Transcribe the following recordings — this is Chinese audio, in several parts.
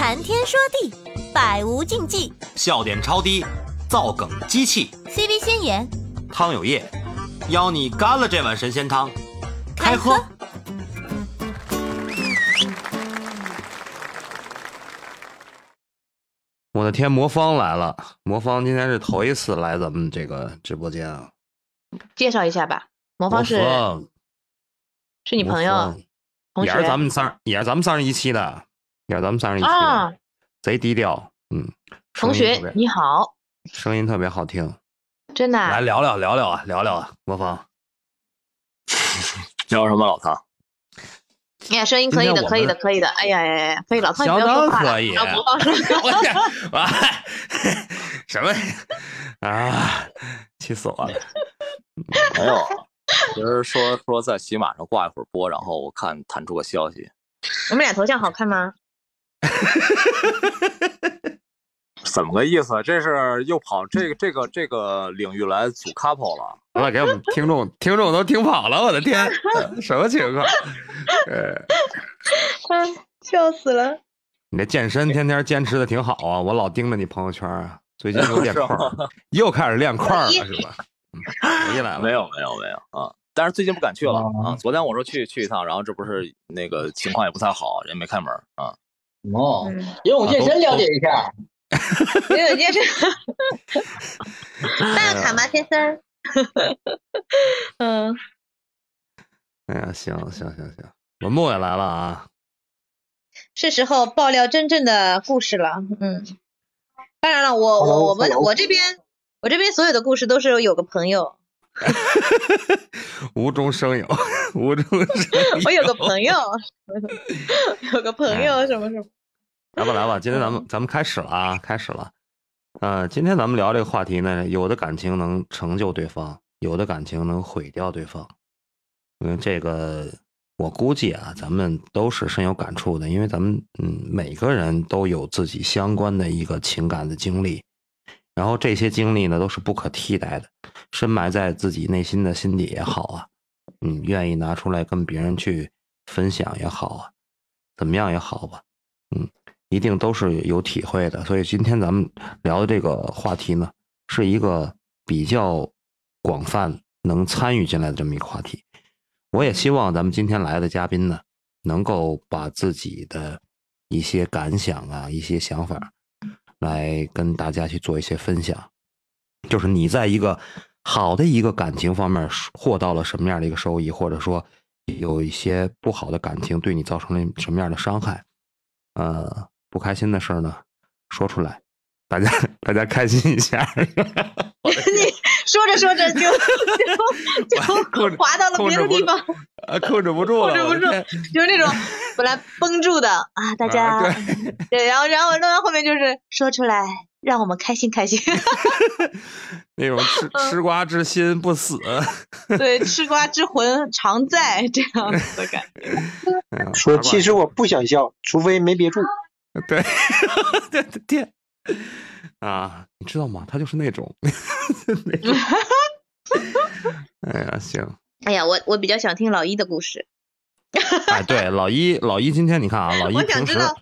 谈天说地，百无禁忌。笑点超低，造梗机器。CV 先言，汤有业，邀你干了这碗神仙汤，开喝。我的天，魔方来了！魔方今天是头一次来咱们这个直播间啊。介绍一下吧。魔方是魔是你朋友同学也是咱们三，也是咱们三十一期的，也是咱们三人一起，啊，贼低调。嗯，同学你好，声音特别好听。真的啊来聊聊聊聊啊，聊聊啊，魔方。聊什么老唐？哎呀，声音可以的，可以的，可以的。哎呀哎呀哎呀，可以，老唐你相不要说话了当可以让魔方说。我天，哎，什么啊？气死我了！没有，其实说说在喜马上挂一会儿播，然后我看弹出个消息，我们俩头像好看吗？怎么个意思？这是又跑这个这个这个领域来组 couple 了？完了，给我们听众听众都听跑了，我的天，什么情况？呃，嗯，笑死了。你这健身天天坚持的挺好啊，我老盯着你朋友圈啊，最近又练块儿，又开始练块儿了是吧？嗯，回来了，没有没有没有啊！但是最近不敢去了啊。昨天我说去去一趟，然后这不是那个情况也不太好，人没开门啊。哦，嗯，游泳健身了解一下。游泳健身。办卡吗，先生？嗯，哎呀，行行行行，文木也来了啊，是时候爆料真正的故事了。嗯，当然了，我我我们我这边我这边所有的故事都是有个朋友，无中生有，无中生有。我有个朋友，有个朋友什么什么。来吧来吧，今天咱们咱们开始了啊，开始了。呃，今天咱们聊这个话题呢，有的感情能成就对方，有的感情能毁掉对方。嗯，这个我估计啊，咱们都是深有感触的，因为咱们嗯每个人都有自己相关的一个情感的经历，然后这些经历呢都是不可替代的，深埋在自己内心的心底也好啊，嗯，愿意拿出来跟别人去分享也好啊，怎么样也好吧，嗯。一定都是有体会的，所以今天咱们聊的这个话题呢，是一个比较广泛能参与进来的这么一个话题。我也希望咱们今天来的嘉宾呢，能够把自己的一些感想啊、一些想法，来跟大家去做一些分享。就是你在一个好的一个感情方面获到了什么样的一个收益，或者说有一些不好的感情对你造成了什么样的伤害，呃。不开心的事儿呢，说出来，大家大家开心一下。你说着说着就 就就滑到了别的地方，啊，控制不住了，控制不住，就是那种本来绷住的啊，大家、啊、对对，然后然后弄到后面就是说出来，让我们开心开心。那种吃吃瓜之心不死，对，吃瓜之魂常在这样子的感觉。说其实我不想笑，除非没憋住。对，对对天啊，你知道吗？他就是那种，那种哎呀，行。哎呀，我我比较想听老一的故事。哎，对，老一，老一，今天你看啊，老一我想知道，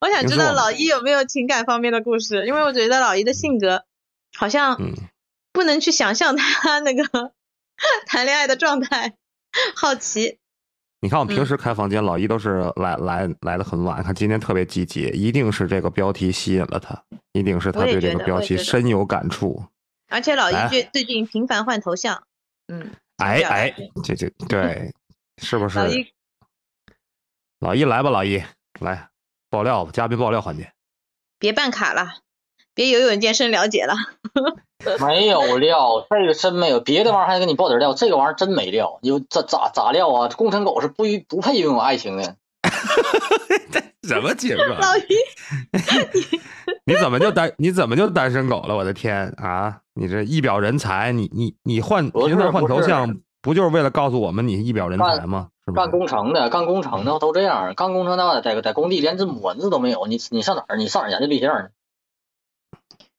我想知道老一有没有情感方面的故事，因为我觉得老一的性格好像不能去想象他那个 谈恋爱的状态，好奇。你看我平时开房间，老一都是来来来的很晚。看今天特别积极，一定是这个标题吸引了他，一定是他对这个标题深有感触。而且老一最最近频繁换头像，嗯，哎哎，这这对，是不是？老一，老一来吧，老一来爆料吧，嘉宾爆料环节。别办卡了，别游泳健身了解了。没有料，这个真没有，别的玩意儿还给你爆点料，这个玩意儿真没料。你咋咋咋料啊？工程狗是不不配拥有爱情的。什么情况？你怎么就单你怎么就单身狗了？我的天啊！你这一表人才，你你你换平时换头像，不就是为了告诉我们你一表人才吗？是干工程的，干工程的都这样，干工程的在在工地连只母蚊子都没有，你你上哪儿？你上哪儿研究对象呢？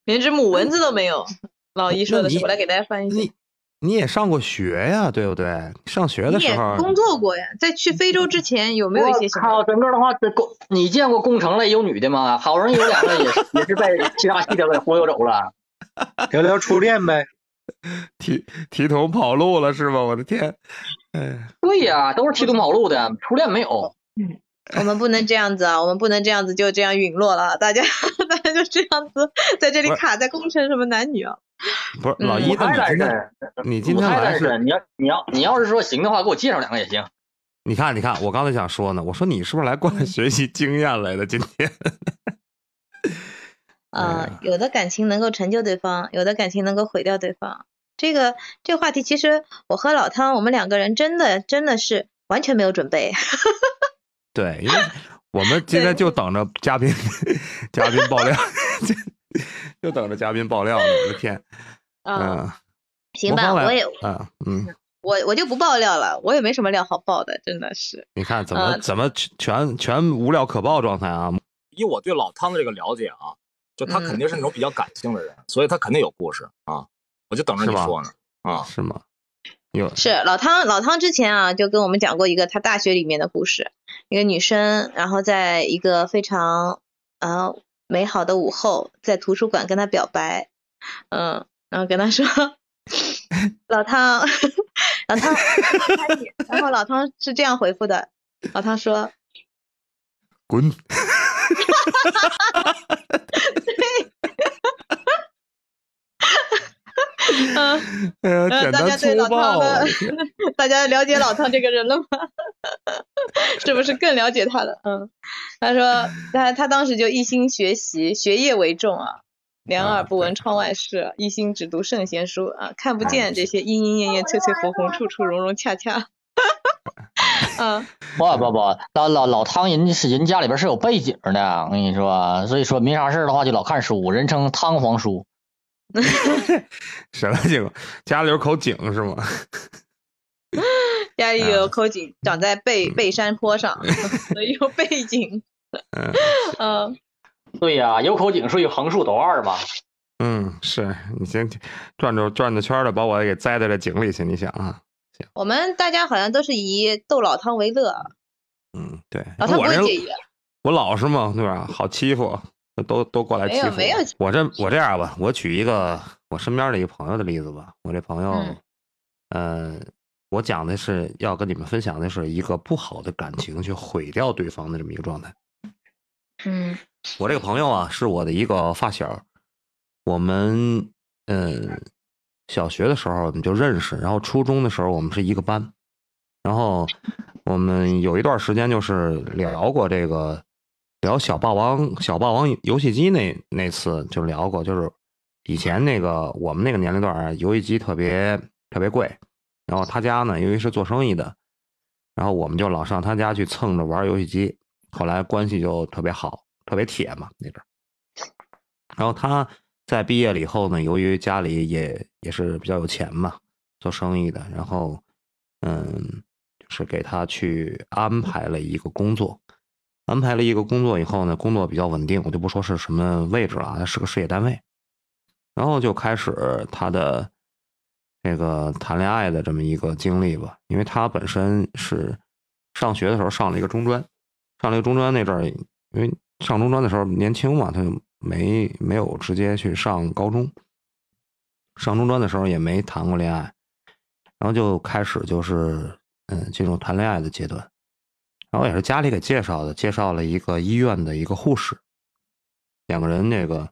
连只母蚊子都没有。老姨说的是，我来给大家翻译一下。你你也上过学呀，对不对？上学的时候工作过呀，在去非洲之前有没有一些什么？整个的话，这工你见过工程类有女的吗？好容易有两个也是也是被其他系的给忽悠走了。聊聊初恋呗，提提桶跑路了是吗？我的天，哎，对呀，都是提桶跑路的，初恋没有。嗯，我们不能这样子啊，我们不能这样子就这样陨落了，大家大家就这样子在这里卡在工程什么男女啊？不是老一，你今天你今天来是你要你要你要是说行的话，给我介绍两个也行。你看你看，我刚才想说呢，我说你是不是来过来学习经验来的？今天，啊，有的感情能够成就对方，有的感情能够毁掉对方。这个这个话题，其实我和老汤，我们两个人真的真的是完全没有准备。对，因为我们今天就等着嘉宾嘉宾爆料。就等着嘉宾爆料呢！我的天，嗯，行吧，我也，嗯嗯，我我就不爆料了，我也没什么料好爆的，真的是。你看怎么怎么全全无料可爆状态啊？以我对老汤的这个了解啊，就他肯定是那种比较感性的人，所以他肯定有故事啊！我就等着你说呢，啊，是吗？有是老汤老汤之前啊就跟我们讲过一个他大学里面的故事，一个女生，然后在一个非常啊。美好的午后，在图书馆跟他表白，嗯，然后跟他说，老汤，老汤，然后老汤是这样回复的，老汤说，滚，对，嗯，大家对老汤的，大家了解老汤这个人了吗？是不是更了解他了？嗯，他说他他当时就一心学习，学业为重啊，两耳不闻窗外事，一心只读圣贤书啊，看不见这些莺莺燕燕、翠翠红红、处处融融洽洽。嗯，不不不，老老老汤人家是人家里边是有背景的，我跟你说，所以说没啥事的话就老看书，人称汤皇叔。什么景？家里有口井是吗？家里有口井，长在背背山坡上，所以有背景。嗯，对呀，有口井，所以横竖都二嘛。嗯，是你先转着转着圈的把我给栽在这井里去，你想啊？行。我们大家好像都是以逗老汤为乐。嗯，对。老汤不会介意。我老实嘛，对吧？好欺负，都都过来欺负。我这我这样吧，我举一个我身边的一个朋友的例子吧。我这朋友，嗯。我讲的是要跟你们分享的是一个不好的感情去毁掉对方的这么一个状态。嗯，我这个朋友啊是我的一个发小，我们嗯小学的时候我们就认识，然后初中的时候我们是一个班，然后我们有一段时间就是聊过这个聊小霸王小霸王游戏机那那次就聊过，就是以前那个我们那个年龄段啊游戏机特别特别贵。然后他家呢，由于是做生意的，然后我们就老上他家去蹭着玩游戏机。后来关系就特别好，特别铁嘛那阵。然后他在毕业了以后呢，由于家里也也是比较有钱嘛，做生意的，然后嗯，就是给他去安排了一个工作，安排了一个工作以后呢，工作比较稳定，我就不说是什么位置了，是个事业单位。然后就开始他的。这个谈恋爱的这么一个经历吧，因为他本身是上学的时候上了一个中专，上了一个中专那阵儿，因为上中专的时候年轻嘛，他就没没有直接去上高中。上中专的时候也没谈过恋爱，然后就开始就是嗯进入谈恋爱的阶段，然后也是家里给介绍的，介绍了一个医院的一个护士，两个人这个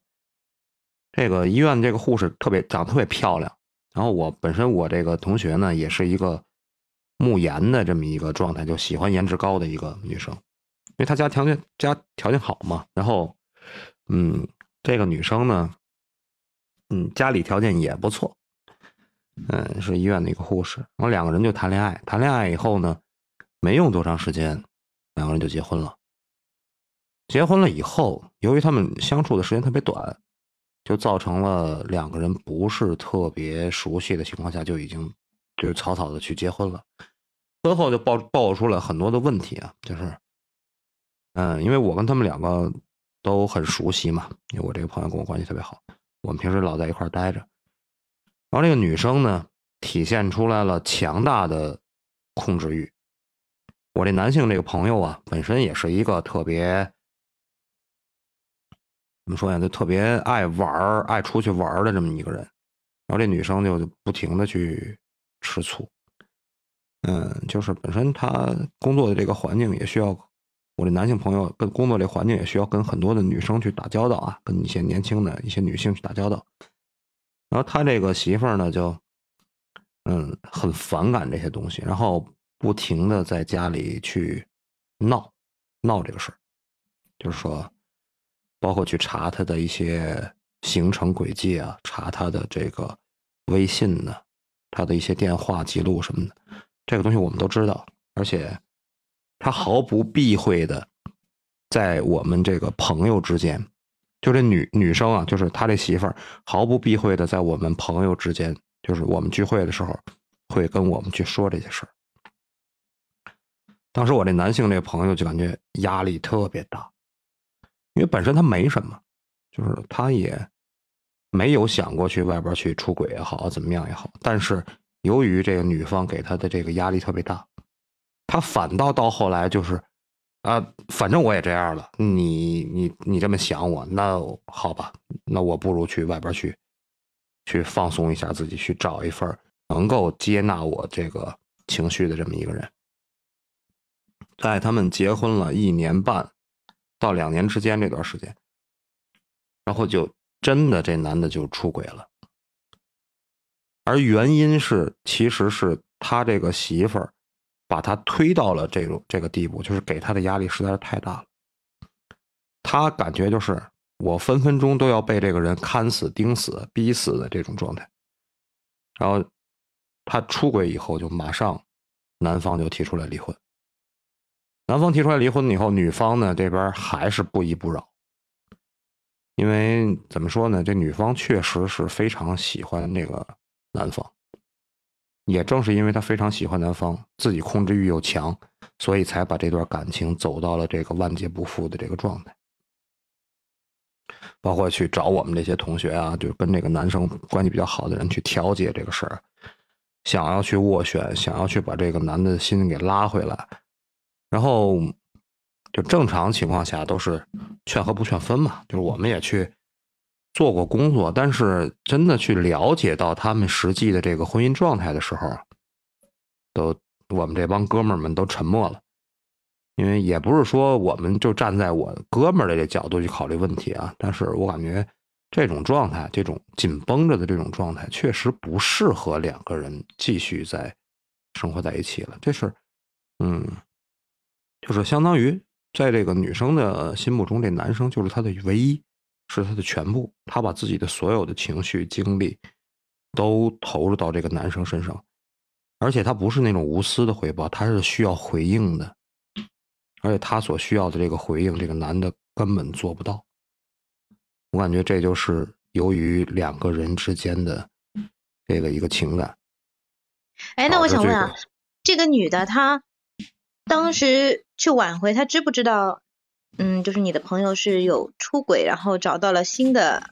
这个医院这个护士特别长得特别漂亮。然后我本身我这个同学呢，也是一个慕颜的这么一个状态，就喜欢颜值高的一个女生，因为她家条件家条件好嘛。然后，嗯，这个女生呢，嗯，家里条件也不错，嗯，是医院的一个护士。然后两个人就谈恋爱，谈恋爱以后呢，没用多长时间，两个人就结婚了。结婚了以后，由于他们相处的时间特别短。就造成了两个人不是特别熟悉的情况下就已经就是草草的去结婚了，婚后就爆爆出了很多的问题啊，就是，嗯，因为我跟他们两个都很熟悉嘛，因为我这个朋友跟我关系特别好，我们平时老在一块儿待着，然后这个女生呢体现出来了强大的控制欲。我这男性这个朋友啊，本身也是一个特别怎么说呀？就特别爱玩爱出去玩的这么一个人。然后这女生就不停的去吃醋。嗯，就是本身他工作的这个环境也需要，我这男性朋友跟工作这环境也需要跟很多的女生去打交道啊，跟一些年轻的一些女性去打交道。然后他这个媳妇儿呢，就嗯很反感这些东西，然后不停的在家里去闹闹这个事儿，就是说，包括去查他的一些行程轨迹啊，查他的这个微信呢，他的一些电话记录什么的。这个东西我们都知道，而且他毫不避讳的在我们这个朋友之间，就这女女生啊，就是他这媳妇儿，毫不避讳的在我们朋友之间，就是我们聚会的时候，会跟我们去说这些事儿。当时我这男性这朋友就感觉压力特别大，因为本身他没什么，就是他也没有想过去外边去出轨也好，怎么样也好，但是。由于这个女方给他的这个压力特别大，他反倒到后来就是，啊，反正我也这样了，你你你这么想我，那好吧，那我不如去外边去，去放松一下自己，去找一份能够接纳我这个情绪的这么一个人。在他们结婚了一年半到两年之间这段时间，然后就真的这男的就出轨了。而原因是，其实是他这个媳妇儿把他推到了这种这个地步，就是给他的压力实在是太大了。他感觉就是我分分钟都要被这个人看死、盯死、逼死的这种状态。然后他出轨以后，就马上男方就提出来离婚。男方提出来离婚以后，女方呢这边还是不依不饶，因为怎么说呢，这女方确实是非常喜欢那个。男方，也正是因为他非常喜欢男方，自己控制欲又强，所以才把这段感情走到了这个万劫不复的这个状态。包括去找我们这些同学啊，就跟这个男生关系比较好的人去调解这个事儿，想要去斡旋，想要去把这个男的心给拉回来。然后，就正常情况下都是劝和不劝分嘛，就是我们也去。做过工作，但是真的去了解到他们实际的这个婚姻状态的时候，都我们这帮哥们儿们都沉默了，因为也不是说我们就站在我哥们儿的这角度去考虑问题啊，但是我感觉这种状态，这种紧绷着的这种状态，确实不适合两个人继续在生活在一起了。这是，嗯，就是相当于在这个女生的心目中，这男生就是她的唯一。是她的全部，她把自己的所有的情绪、精力都投入到这个男生身上，而且她不是那种无私的回报，她是需要回应的，而且她所需要的这个回应，这个男的根本做不到。我感觉这就是由于两个人之间的这个一个情感。哎，那我想问啊，这个女的她当时去挽回，他知不知道？嗯，就是你的朋友是有出轨，然后找到了新的，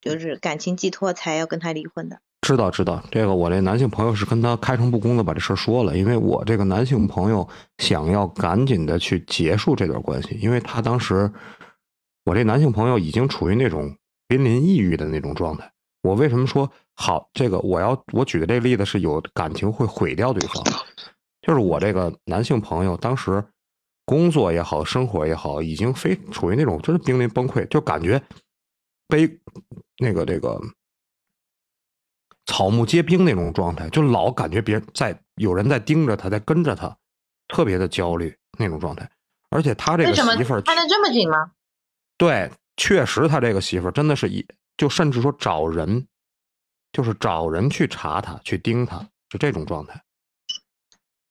就是感情寄托，才要跟他离婚的。知道知道，这个我这男性朋友是跟他开诚布公的把这事儿说了，因为我这个男性朋友想要赶紧的去结束这段关系，因为他当时我这男性朋友已经处于那种濒临抑郁的那种状态。我为什么说好？这个我要我举的这个例子是有感情会毁掉对方，就是我这个男性朋友当时。工作也好，生活也好，已经非处于那种真是濒临崩溃，就感觉被那个这个草木皆兵那种状态，就老感觉别人在有人在盯着他，在跟着他，特别的焦虑那种状态。而且他这个媳妇儿看得这么紧吗？对，确实他这个媳妇儿真的是一就甚至说找人，就是找人去查他，去盯他，就这种状态。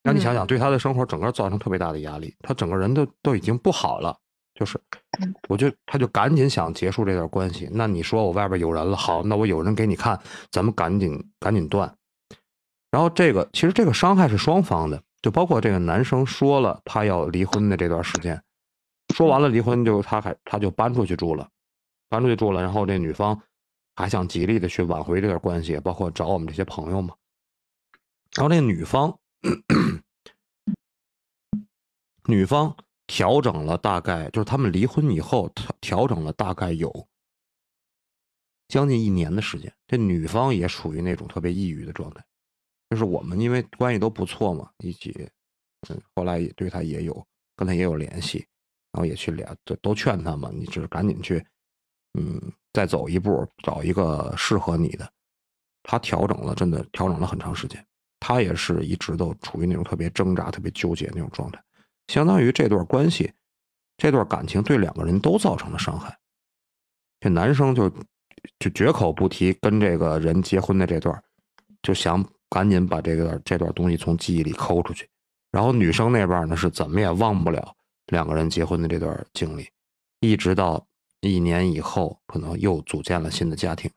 那你想想，对他的生活整个造成特别大的压力，他整个人都都已经不好了。就是，我就他就赶紧想结束这段关系。那你说我外边有人了，好，那我有人给你看，咱们赶紧赶紧断。然后这个其实这个伤害是双方的，就包括这个男生说了他要离婚的这段时间，说完了离婚就他还他就搬出去住了，搬出去住了。然后这女方还想极力的去挽回这段关系，包括找我们这些朋友嘛。然后那个女方，女方调整了大概，就是他们离婚以后调调整了大概有将近一年的时间。这女方也属于那种特别抑郁的状态，就是我们因为关系都不错嘛，一起，嗯，后来也对他也有跟他也有联系，然后也去聊，都劝他嘛，你就是赶紧去，嗯，再走一步，找一个适合你的。他调整了，真的调整了很长时间。他也是一直都处于那种特别挣扎、特别纠结那种状态，相当于这段关系、这段感情对两个人都造成了伤害。这男生就就绝口不提跟这个人结婚的这段，就想赶紧把这个这段东西从记忆里抠出去。然后女生那边呢，是怎么也忘不了两个人结婚的这段经历，一直到一年以后，可能又组建了新的家庭，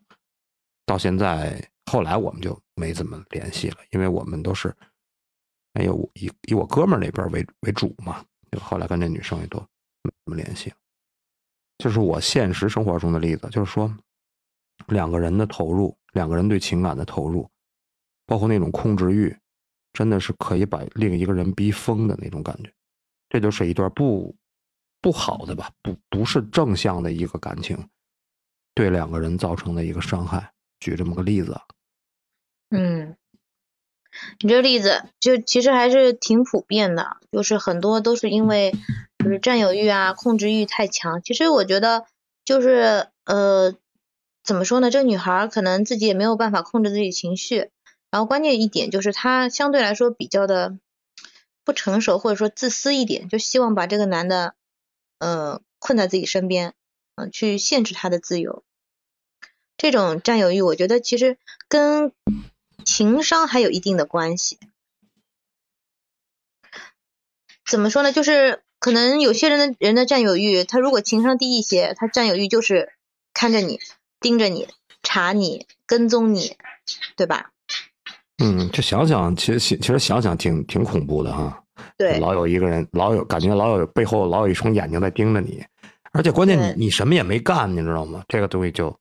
到现在。后来我们就没怎么联系了，因为我们都是，哎呦，以以我哥们儿那边为为主嘛。就后来跟这女生也都没怎么联系。就是我现实生活中的例子，就是说，两个人的投入，两个人对情感的投入，包括那种控制欲，真的是可以把另一个人逼疯的那种感觉。这就是一段不不好的吧，不不是正向的一个感情，对两个人造成的一个伤害。举这么个例子。嗯，你这个例子就其实还是挺普遍的，就是很多都是因为就是占有欲啊、控制欲太强。其实我觉得就是呃，怎么说呢？这个女孩可能自己也没有办法控制自己情绪，然后关键一点就是她相对来说比较的不成熟，或者说自私一点，就希望把这个男的呃困在自己身边，嗯，去限制他的自由。这种占有欲，我觉得其实跟情商还有一定的关系。怎么说呢？就是可能有些人的人的占有欲，他如果情商低一些，他占有欲就是看着你、盯着你、查你、跟踪你，对吧？嗯，这想想，其实其实想想挺挺恐怖的哈。对，老有一个人，老有感觉，老有背后老有一双眼睛在盯着你，而且关键你你什么也没干，你知道吗？这个东西就，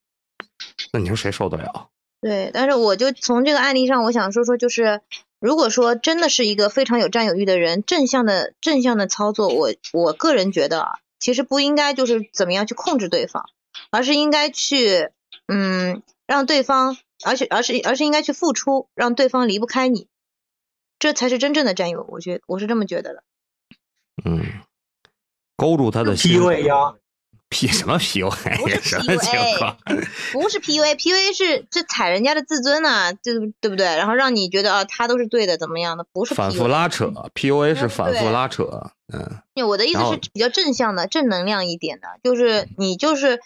那你说谁受得了？对，但是我就从这个案例上，我想说说，就是如果说真的是一个非常有占有欲的人，正向的正向的操作，我我个人觉得，啊，其实不应该就是怎么样去控制对方，而是应该去嗯让对方，而且而是而是应该去付出，让对方离不开你，这才是真正的占有。我觉我是这么觉得的。嗯，勾住他的心。P 什么 PUA？不是 PUA，不是 PUA，PUA 是这踩人家的自尊呐，对对不对？然后让你觉得啊，他都是对的，怎么样的？不是反复拉扯，PUA 是反复拉扯，嗯。我的意思是比较正向的、正能量一点的，就是你就是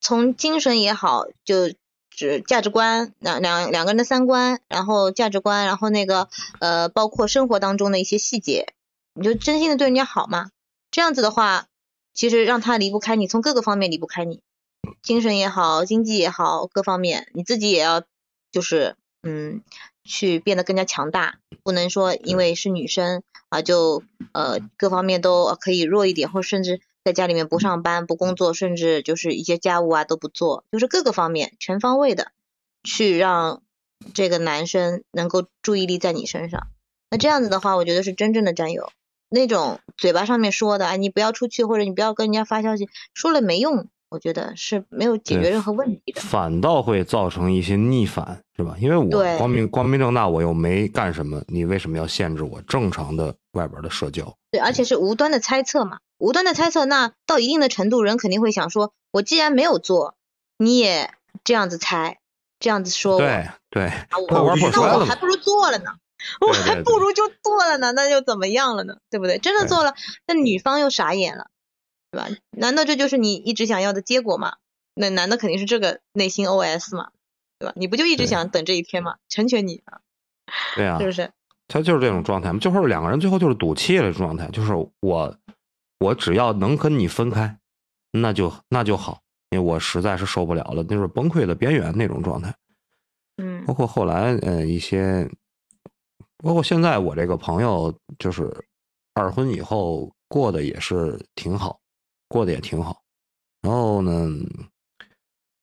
从精神也好，就指价值观，两两两个人的三观，然后价值观，然后那个呃，包括生活当中的一些细节，你就真心的对人家好嘛？这样子的话。其实让他离不开你，从各个方面离不开你，精神也好，经济也好，各方面你自己也要就是嗯，去变得更加强大，不能说因为是女生啊就呃各方面都可以弱一点，或甚至在家里面不上班不工作，甚至就是一些家务啊都不做，就是各个方面全方位的去让这个男生能够注意力在你身上，那这样子的话，我觉得是真正的占有。那种嘴巴上面说的，哎，你不要出去，或者你不要跟人家发消息，说了没用，我觉得是没有解决任何问题的，反倒会造成一些逆反，是吧？因为我光明光明正大，我又没干什么，你为什么要限制我正常的外边的社交？对，而且是无端的猜测嘛，无端的猜测，那到一定的程度，人肯定会想说，我既然没有做，你也这样子猜，这样子说，对对，那我还不如做了呢。我还不如就做了呢，那又怎么样了呢？对不对？真的做了，那女方又傻眼了，对吧？难道这就是你一直想要的结果吗？那男的肯定是这个内心 OS 嘛，对吧？你不就一直想等这一天吗？成全你啊，对啊，是不是？他就是这种状态嘛，就是两个人最后就是赌气了状态，就是我我只要能跟你分开，那就那就好，因为我实在是受不了了，就是崩溃的边缘那种状态。嗯，包括后来呃一些。包括现在我这个朋友，就是二婚以后过得也是挺好，过得也挺好。然后呢，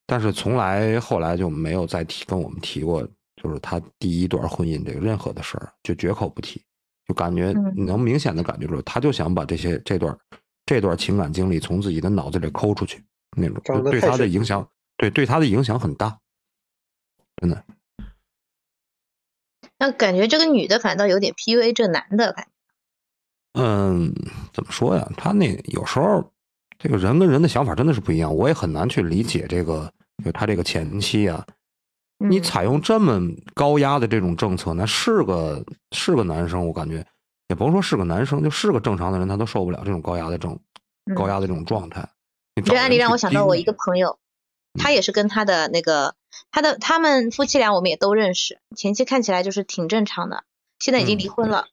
但是从来后来就没有再提跟我们提过就是他第一段婚姻这个任何的事儿，就绝口不提，就感觉你能明显的感觉出来，他就想把这些这段这段情感经历从自己的脑子里抠出去，那种对他的影响，对对他的影响很大，真的。那感觉这个女的反倒有点 PUA 这男的感觉。嗯，怎么说呀？他那有时候这个人跟人的想法真的是不一样，我也很难去理解这个，就他这个前妻啊。你采用这么高压的这种政策，那是个是个男生，我感觉也甭说是个男生，就是个正常的人，他都受不了这种高压的政高压的这种状态。这案例让我想到我一个朋友，他也是跟他的那个他的他们夫妻俩，我们也都认识，前妻看起来就是挺正常的，现在已经离婚了，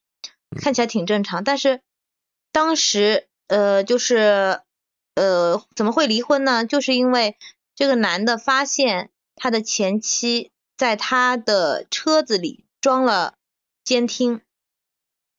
看起来挺正常。但是当时呃，就是呃，怎么会离婚呢？就是因为这个男的发现。他的前妻在他的车子里装了监听，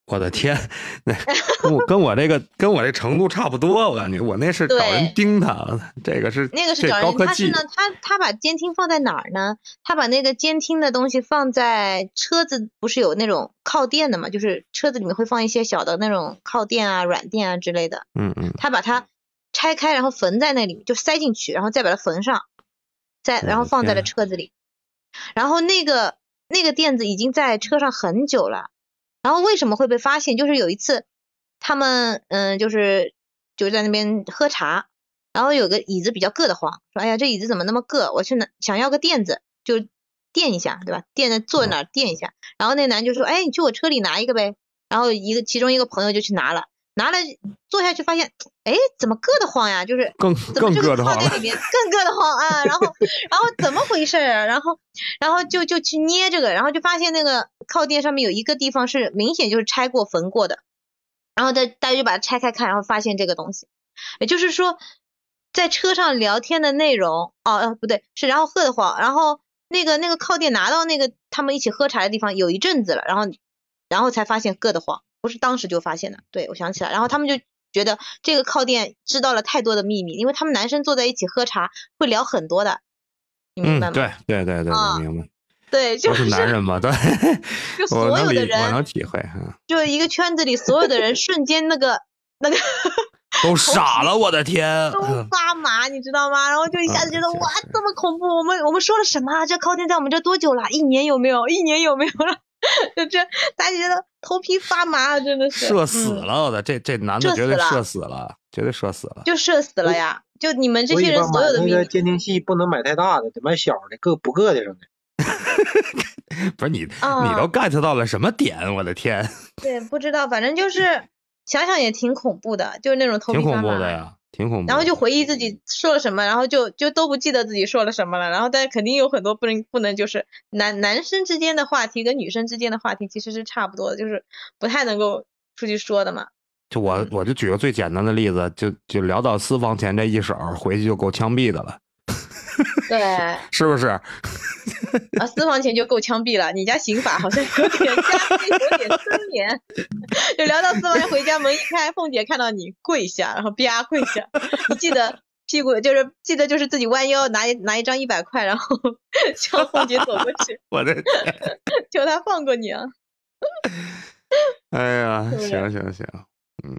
我的天，那跟我跟我这个跟我这程度差不多，我感觉我那是找人盯他，这个是那个是找人，他是呢，他他把监听放在哪儿呢？他把那个监听的东西放在车子，不是有那种靠垫的嘛？就是车子里面会放一些小的那种靠垫啊、软垫啊之类的。嗯嗯。他把它拆开，然后缝在那里，就塞进去，然后再把它缝上。再，然后放在了车子里，然后那个那个垫子已经在车上很久了，然后为什么会被发现？就是有一次他们嗯，就是就在那边喝茶，然后有个椅子比较硌得慌，说哎呀这椅子怎么那么硌？我去拿想要个垫子，就垫一下，对吧？垫在坐哪垫一下，然后那男就说哎你去我车里拿一个呗，然后一个其中一个朋友就去拿了。拿来坐下去发现，哎，怎么硌得慌呀？就是更更硌得慌在里面更硌得慌啊！然后然后怎么回事啊？然后然后就就去捏这个，然后就发现那个靠垫上面有一个地方是明显就是拆过缝过的，然后大大家就把它拆开看，然后发现这个东西，也就是说在车上聊天的内容，哦呃不对，是然后硌得慌，然后那个那个靠垫拿到那个他们一起喝茶的地方有一阵子了，然后然后才发现硌得慌。不是当时就发现的，对我想起来，然后他们就觉得这个靠垫知道了太多的秘密，因为他们男生坐在一起喝茶会聊很多的，你明白吗？对对对对，明白。对，就是男人嘛，对，就 所有的人我能体会，就一个圈子里所有的人瞬间那个那个都傻了，我的天，都发麻，你知道吗？然后就一下子觉得哇，这么恐怖！我们我们说了什么？这靠垫在我们这多久了？一年有没有？一年有没有了？就这，大家觉得头皮发麻，真的是射死了！我的这这男的绝对射死了，绝对射死了，就射死了呀！就你们这些人所有的那个监听器不能买太大的，得买小的，硌不硌的。不是你，你都 get 到了什么点？我的天！对，不知道，反正就是想想也挺恐怖的，就是那种头皮发麻。挺恐怖的呀。挺恐怖，然后就回忆自己说了什么，然后就就都不记得自己说了什么了。然后但肯定有很多不能不能就是男男生之间的话题跟女生之间的话题其实是差不多的，就是不太能够出去说的嘛。就我我就举个最简单的例子，就就聊到私房钱这一手，回去就够枪毙的了。对，是不是？啊，私房钱就够枪毙了。你家刑法好像有点加倍，有点 森严。就聊到私房钱，回家门一开，凤姐看到你跪下，然后啪跪下。你记得屁股就是记得就是自己弯腰拿一拿一张一百块，然后 向凤姐走过去。我的，求他放过你啊！哎呀，行行行，嗯，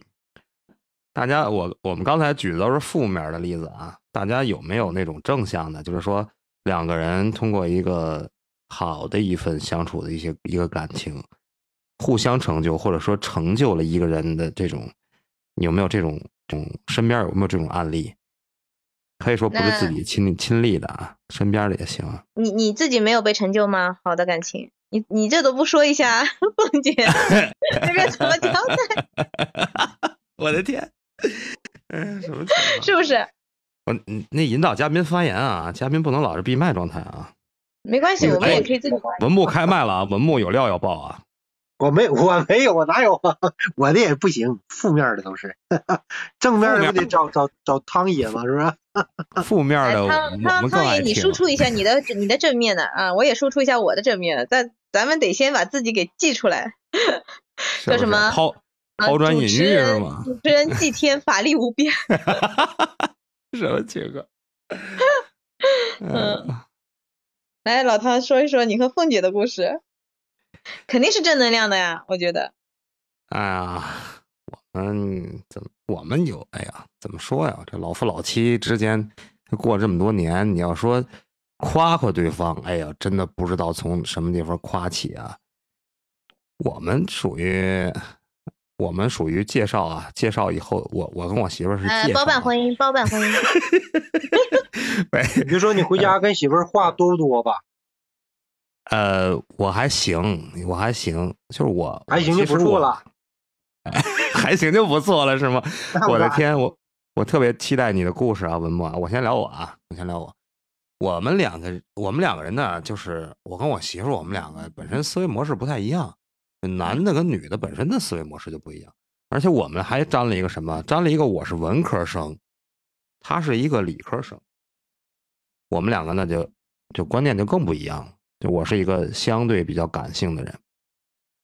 大家我我们刚才举的都是负面的例子啊。大家有没有那种正向的？就是说，两个人通过一个好的一份相处的一些一个感情，互相成就，或者说成就了一个人的这种，有没有这种种身边有没有这种案例？可以说不是自己亲亲历的啊，身边的也行。你你自己没有被成就吗？好的感情，你你这都不说一下，凤姐这边怎么交代？我的天，嗯，什么？是不是？我那引导嘉宾发言啊，嘉宾不能老是闭麦状态啊。没关系，我们也可以自己。文木开麦了啊，文木有料要爆啊。我没，我没有，我哪有啊？我的也不行，负面的都是，正面的得找找找汤爷吗，是不是？负面的，汤汤爷，你输出一下你的你的正面的啊，我也输出一下我的正面的，但咱们得先把自己给记出来。叫什么？抛抛砖引玉是吗？主持人祭天，法力无边。什么情况？嗯，来，老汤说一说你和凤姐的故事，肯定是正能量的呀，我觉得。哎呀，我们怎么我们有？哎呀，怎么说呀？这老夫老妻之间过这么多年，你要说夸夸对方，哎呀，真的不知道从什么地方夸起啊。我们属于。我们属于介绍啊，介绍以后，我我跟我媳妇儿是包办婚姻，包办婚姻。你就说你回家跟媳妇儿话多不多吧？呃，我还行，我还行，就是我还行就不错了，还行就不错了，是吗？我的天，我我特别期待你的故事啊，文墨。我先聊我啊，我先聊我。我们两个，我们两个人呢，就是我跟我媳妇儿，我们两个本身思维模式不太一样。男的跟女的本身的思维模式就不一样，而且我们还沾了一个什么？沾了一个我是文科生，他是一个理科生。我们两个那就就观念就更不一样了。就我是一个相对比较感性的人，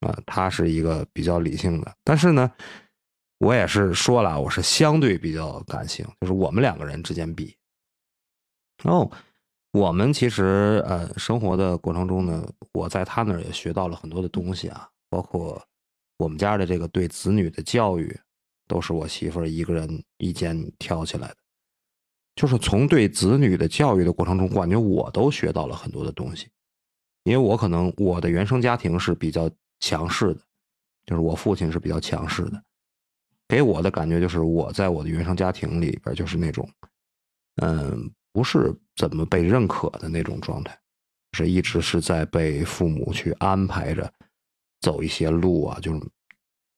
啊，他是一个比较理性的。但是呢，我也是说了，我是相对比较感性，就是我们两个人之间比。然后我们其实呃生活的过程中呢，我在他那儿也学到了很多的东西啊。包括我们家的这个对子女的教育，都是我媳妇儿一个人一肩挑起来的。就是从对子女的教育的过程中，感觉我都学到了很多的东西。因为我可能我的原生家庭是比较强势的，就是我父亲是比较强势的，给我的感觉就是我在我的原生家庭里边就是那种，嗯，不是怎么被认可的那种状态，是一直是在被父母去安排着。走一些路啊，就是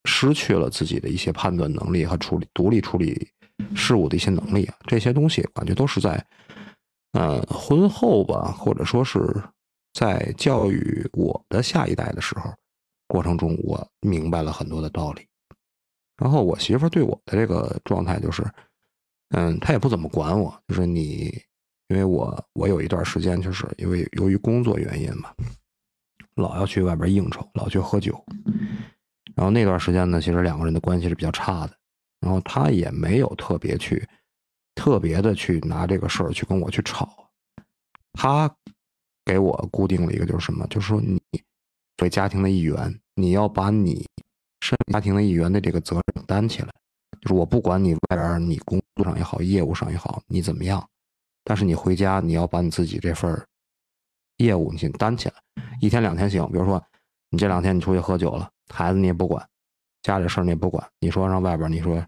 失去了自己的一些判断能力和处理独立处理事物的一些能力啊，这些东西感觉都是在呃婚后吧，或者说是在教育我的下一代的时候过程中，我明白了很多的道理。然后我媳妇对我的这个状态就是，嗯，她也不怎么管我，就是你，因为我我有一段时间就是因为由于工作原因嘛。老要去外边应酬，老去喝酒，然后那段时间呢，其实两个人的关系是比较差的。然后他也没有特别去，特别的去拿这个事儿去跟我去吵。他给我固定了一个就是什么，就是说你作为家庭的一员，你要把你身家庭的一员的这个责任担起来。就是我不管你外边你工作上也好，业务上也好，你怎么样，但是你回家你要把你自己这份业务你先担起来。一天两天行，比如说你这两天你出去喝酒了，孩子你也不管，家里事儿你也不管。你说让外边你说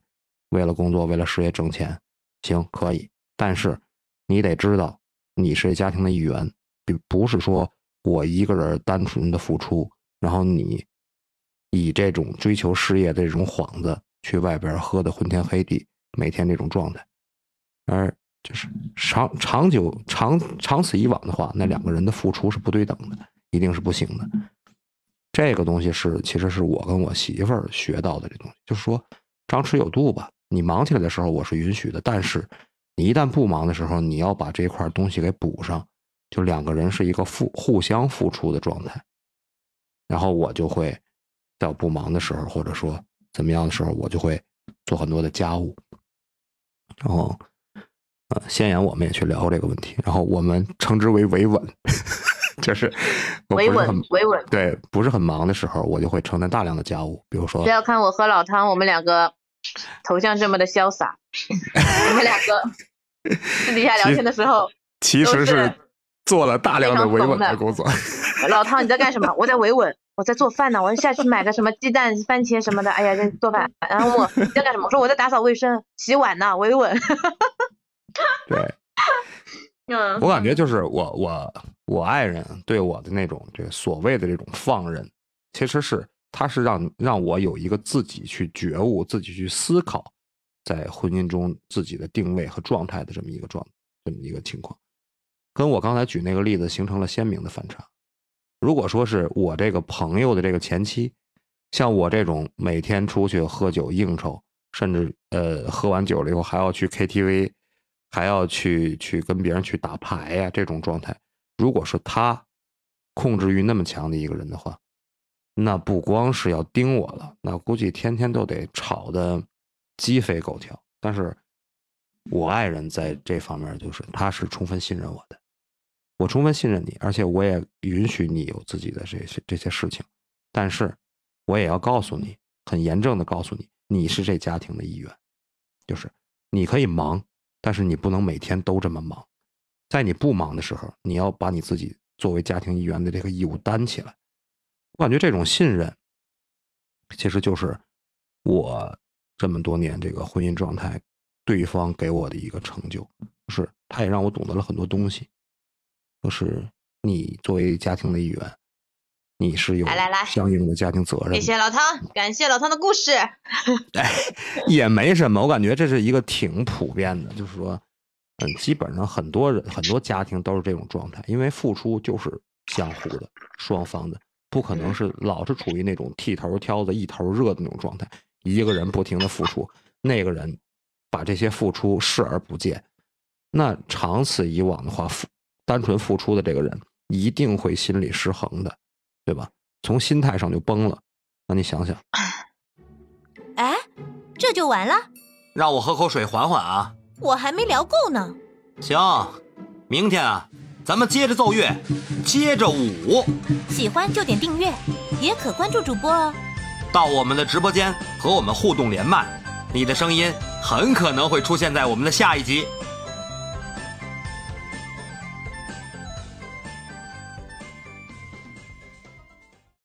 为了工作为了事业挣钱，行可以，但是你得知道你是家庭的一员，并不是说我一个人单纯的付出，然后你以这种追求事业的这种幌子去外边喝的昏天黑地，每天这种状态，而。就是长长久长长此以往的话，那两个人的付出是不对等的，一定是不行的。这个东西是，其实是我跟我媳妇儿学到的这东西，就是说张弛有度吧。你忙起来的时候，我是允许的，但是你一旦不忙的时候，你要把这块东西给补上。就两个人是一个付互相付出的状态，然后我就会在我不忙的时候，或者说怎么样的时候，我就会做很多的家务，然后。呃，先言我们也去聊过这个问题，然后我们称之为维稳，就是维稳维稳。对，不是很忙的时候，我就会承担大量的家务，比如说。不要看我和老汤，我们两个头像这么的潇洒，我们两个私底下聊天的时候，其实是做了大量的维稳的工作。老汤，你在干什么？我在维稳，我在做饭呢，我要下去买个什么鸡蛋、番茄什么的。哎呀，在做饭。然后我你在干什么？我说我在打扫卫生、洗碗呢，维稳。对，我感觉就是我我我爱人对我的那种这个所谓的这种放任，其实是他是让让我有一个自己去觉悟、自己去思考，在婚姻中自己的定位和状态的这么一个状这么一个情况，跟我刚才举那个例子形成了鲜明的反差。如果说是我这个朋友的这个前妻，像我这种每天出去喝酒应酬，甚至呃喝完酒了以后还要去 KTV。还要去去跟别人去打牌呀，这种状态，如果是他控制欲那么强的一个人的话，那不光是要盯我了，那估计天天都得吵得鸡飞狗跳。但是，我爱人在这方面就是他是充分信任我的，我充分信任你，而且我也允许你有自己的这些这些事情，但是我也要告诉你，很严正的告诉你，你是这家庭的一员，就是你可以忙，但是你不能每天都这么忙，在你不忙的时候，你要把你自己作为家庭一员的这个义务担起来。我感觉这种信任，其实就是我这么多年这个婚姻状态。对方给我的一个成就，是他也让我懂得了很多东西。就是你作为家庭的一员，你是有来来来相应的家庭责任。谢谢老汤，感谢老汤的故事。哎，也没什么，我感觉这是一个挺普遍的，就是说，嗯，基本上很多人很多家庭都是这种状态，因为付出就是相互的，双方的，不可能是老是处于那种剃头挑子一头热的那种状态，一个人不停的付出，那个人。把这些付出视而不见，那长此以往的话，付单纯付出的这个人一定会心理失衡的，对吧？从心态上就崩了。那你想想，哎，这就完了？让我喝口水缓缓啊！我还没聊够呢。行，明天啊，咱们接着奏乐，接着舞。喜欢就点订阅，也可关注主播哦。到我们的直播间和我们互动连麦。你的声音很可能会出现在我们的下一集。